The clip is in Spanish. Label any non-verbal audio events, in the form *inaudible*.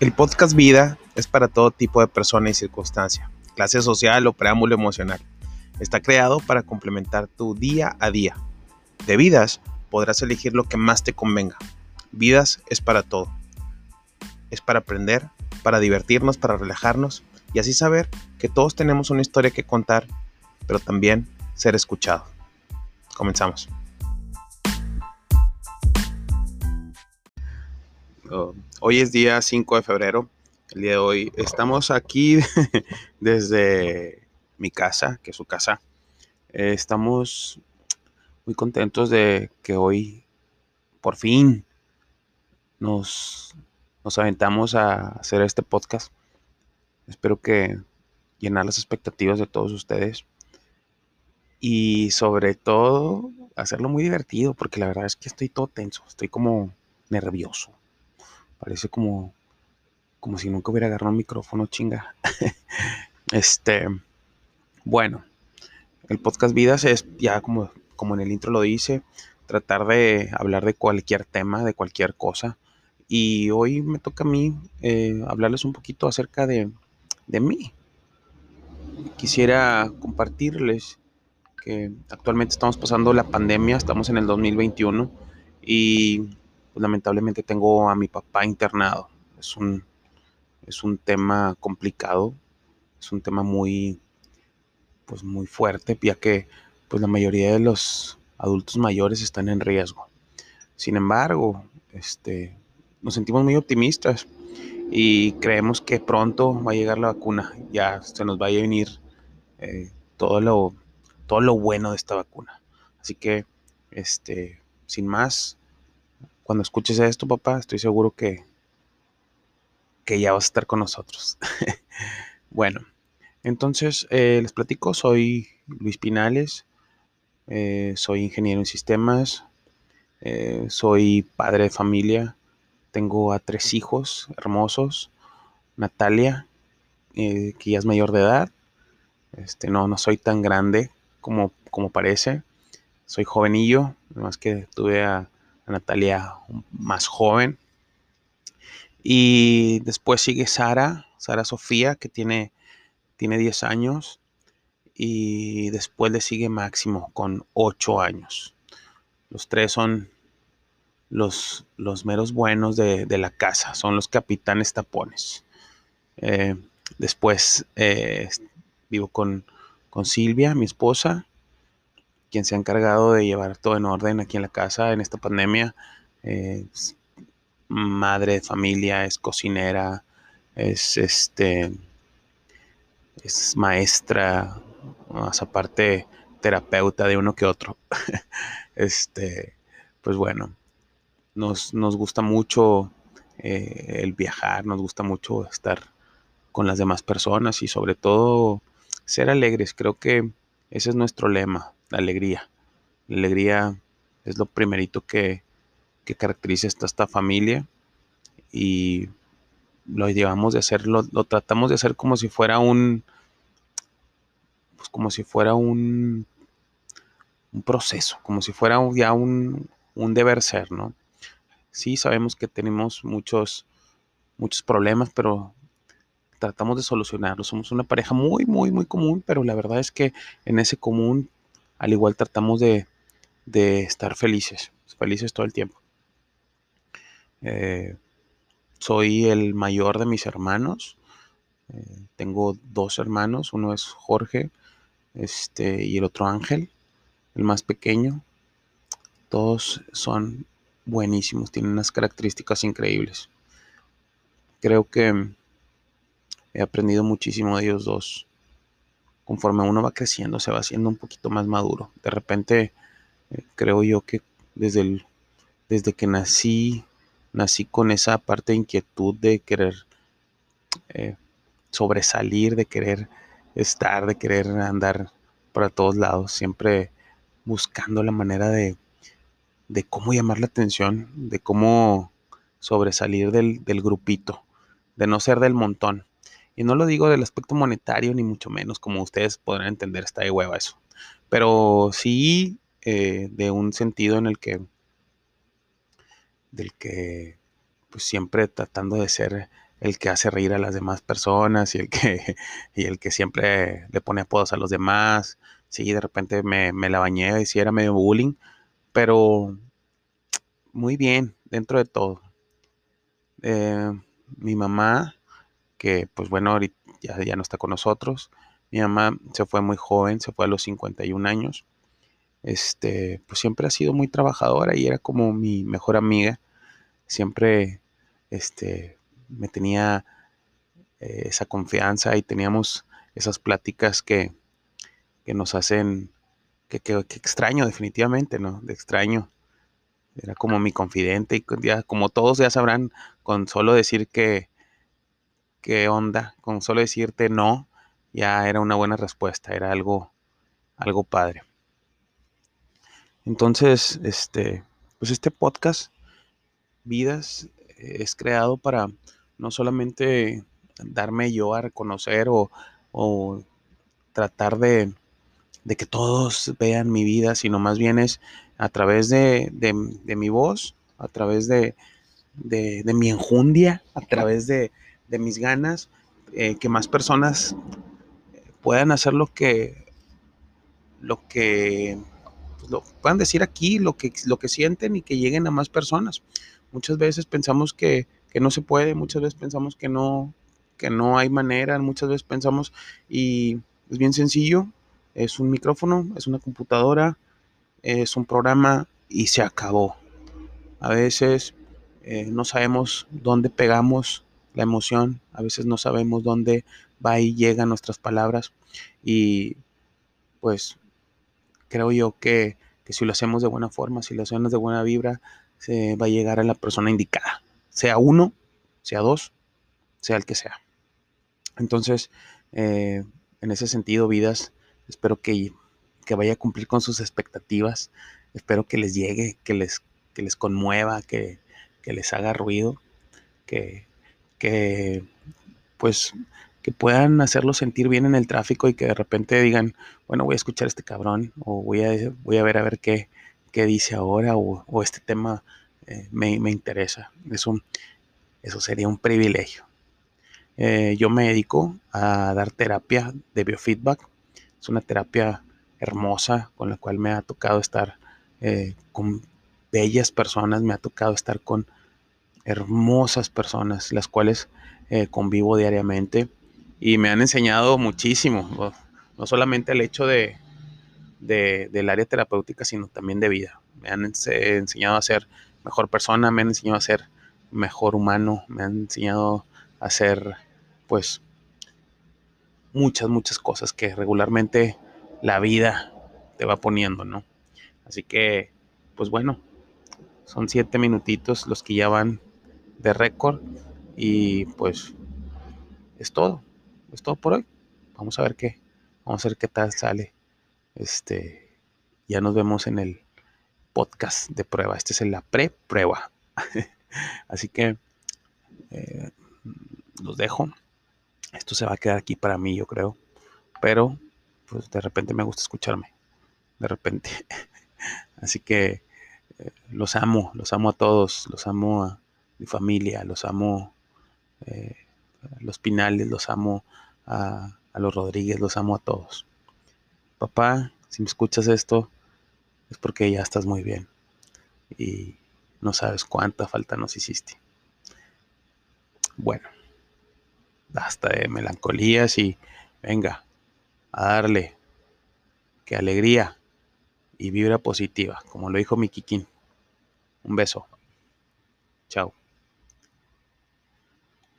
El podcast Vida es para todo tipo de persona y circunstancia, clase social o preámbulo emocional. Está creado para complementar tu día a día. De vidas podrás elegir lo que más te convenga. Vidas es para todo. Es para aprender, para divertirnos, para relajarnos y así saber que todos tenemos una historia que contar, pero también ser escuchado. Comenzamos. Hoy es día 5 de febrero. El día de hoy estamos aquí *laughs* desde mi casa, que es su casa. Eh, estamos muy contentos de que hoy por fin nos, nos aventamos a hacer este podcast. Espero que llenar las expectativas de todos ustedes y sobre todo hacerlo muy divertido porque la verdad es que estoy todo tenso, estoy como nervioso. Parece como, como si nunca hubiera agarrado un micrófono, chinga. *laughs* este, bueno, el podcast Vidas es ya como, como en el intro lo dice, tratar de hablar de cualquier tema, de cualquier cosa. Y hoy me toca a mí eh, hablarles un poquito acerca de, de mí. Quisiera compartirles que actualmente estamos pasando la pandemia, estamos en el 2021 y pues, lamentablemente tengo a mi papá internado. Es un, es un tema complicado, es un tema muy, pues muy fuerte, ya que pues la mayoría de los adultos mayores están en riesgo. Sin embargo, este, nos sentimos muy optimistas y creemos que pronto va a llegar la vacuna. Ya se nos va a venir eh, todo, lo, todo lo bueno de esta vacuna. Así que, este, sin más, cuando escuches esto, papá, estoy seguro que, que ya vas a estar con nosotros. *laughs* bueno, entonces eh, les platico, soy Luis Pinales, eh, soy ingeniero en sistemas, eh, soy padre de familia, tengo a tres hijos hermosos, Natalia, que ya es mayor de edad, este, no, no soy tan grande como, como parece, soy jovenillo, más que tuve a Natalia más joven. Y después sigue Sara, Sara Sofía, que tiene, tiene 10 años. Y después le sigue Máximo con 8 años. Los tres son los, los meros buenos de, la casa, son los capitanes tapones. Eh, después eh, vivo con, con Silvia, mi esposa, quien se ha encargado de llevar todo en orden aquí en la casa en esta pandemia. Es madre de familia, es cocinera, es este es maestra, más aparte terapeuta de uno que otro. *laughs* este, pues bueno, nos, gusta mucho eh, el viajar, nos gusta mucho estar con las demás personas y sobre todo ser alegres. Creo que ese es nuestro lema la alegría. La alegría es lo primerito que, que caracteriza esta, esta familia y lo llevamos de hacer, lo, tratamos de hacer como si fuera un, pues como si fuera un, un proceso, como si fuera ya un, un deber ser, ¿no? Sí, sabemos que tenemos muchos, muchos problemas, pero tratamos de solucionarlos. Somos una pareja muy, muy, muy común, pero la verdad es que en ese común al igual tratamos de, estar felices, felices todo el tiempo. Eh, soy el mayor de mis hermanos. Eh, tengo dos hermanos, uno es Jorge este, y el otro Ángel, el más pequeño. Todos son buenísimos, tienen unas características increíbles. Creo que he aprendido muchísimo de ellos dos conforme uno va creciendo, se va haciendo un poquito más maduro. De repente, eh, creo yo que desde, el, desde que nací, nací con esa parte de inquietud de querer eh, sobresalir, de querer estar, de querer andar para todos lados, siempre buscando la manera de, de cómo llamar la atención, de cómo sobresalir del, del grupito, de no ser del montón. Y no lo digo del aspecto monetario, ni mucho menos, como ustedes podrán entender, está de hueva eso. Pero sí eh, de un sentido en el que, del que, pues siempre tratando de ser el que hace reír a las demás personas y el que, *laughs* y el que siempre le pone apodos a los demás. Sí, de repente me, la bañé y sí era medio bullying, pero muy bien dentro de todo. Eh, mi mamá, que pues bueno, ahorita ya, ya no está con nosotros. Mi mamá se fue muy joven, se fue a los 51 años. Este, pues siempre ha sido muy trabajadora y era como mi mejor amiga. Siempre, este, me tenía eh, esa confianza y teníamos esas pláticas que, que nos hacen, que, que, extraño definitivamente, ¿no? De extraño. Era como mi confidente y ya, como todos ya sabrán, con solo decir que, qué onda, con solo decirte no, ya era una buena respuesta, era algo, algo padre. Entonces, este, pues este podcast, Vidas, es creado para no solamente darme yo a reconocer o, tratar de, que todos vean mi vida, sino más bien es a través de, mi voz, a través de, mi enjundia, a través de, mis ganas, eh, que más personas puedan hacer lo que, lo que pues, lo puedan decir aquí, lo que, lo que sienten y que lleguen a más personas. Muchas veces pensamos que que no se puede, muchas veces pensamos que no, que no hay manera, muchas veces pensamos y es bien sencillo, es un micrófono, es una computadora, es un programa y se acabó. A veces eh, no sabemos dónde pegamos la emoción, a veces no sabemos dónde va y llegan nuestras palabras y pues creo yo que, que si lo hacemos de buena forma, si lo hacemos de buena vibra, se va a llegar a la persona indicada sea uno, sea dos, sea el que sea. Entonces, eh, en ese sentido, vidas, espero que, que, vaya a cumplir con sus expectativas, espero que les llegue, que les, que les conmueva, que, que les haga ruido, que, que pues que puedan hacerlo sentir bien en el tráfico y que de repente digan, bueno, voy a escuchar a este cabrón o voy a, voy a ver a ver qué, qué dice ahora o, o este tema eh, me, interesa. Eso, eso sería un privilegio. Eh, yo me dedico a dar terapia de biofeedback. Es una terapia hermosa con la cual me ha tocado estar eh, con bellas personas, me ha tocado estar con hermosas personas, las cuales convivo diariamente y me han enseñado muchísimo, no solamente el hecho de, del área terapéutica, sino también de vida. Me han enseñado a ser mejor persona, me han enseñado a ser mejor humano, me han enseñado a ser, pues, muchas, muchas cosas que regularmente la vida te va poniendo, ¿no? Así que, pues bueno, son siete minutitos los que ya van de récord y pues es todo, es todo por hoy. Vamos a ver qué, vamos a ver qué tal sale. Este, ya nos vemos en el podcast de prueba. Este es la pre-prueba. *laughs* Así que eh, los dejo. Esto se va a quedar aquí para mí, yo creo. Pero, pues de repente me gusta escucharme. De repente. *laughs* Así que eh, los amo, los amo a todos. Los amo a mi familia, los amo eh, los Pinales, los amo a, los Rodríguez, los amo a todos. Papá, si me escuchas esto, es porque ya estás muy bien y no sabes cuánta falta nos hiciste. Bueno, hasta de melancolías y venga, a darle que alegría y vibra positiva, como lo dijo mi Kikín. Un beso. Chao.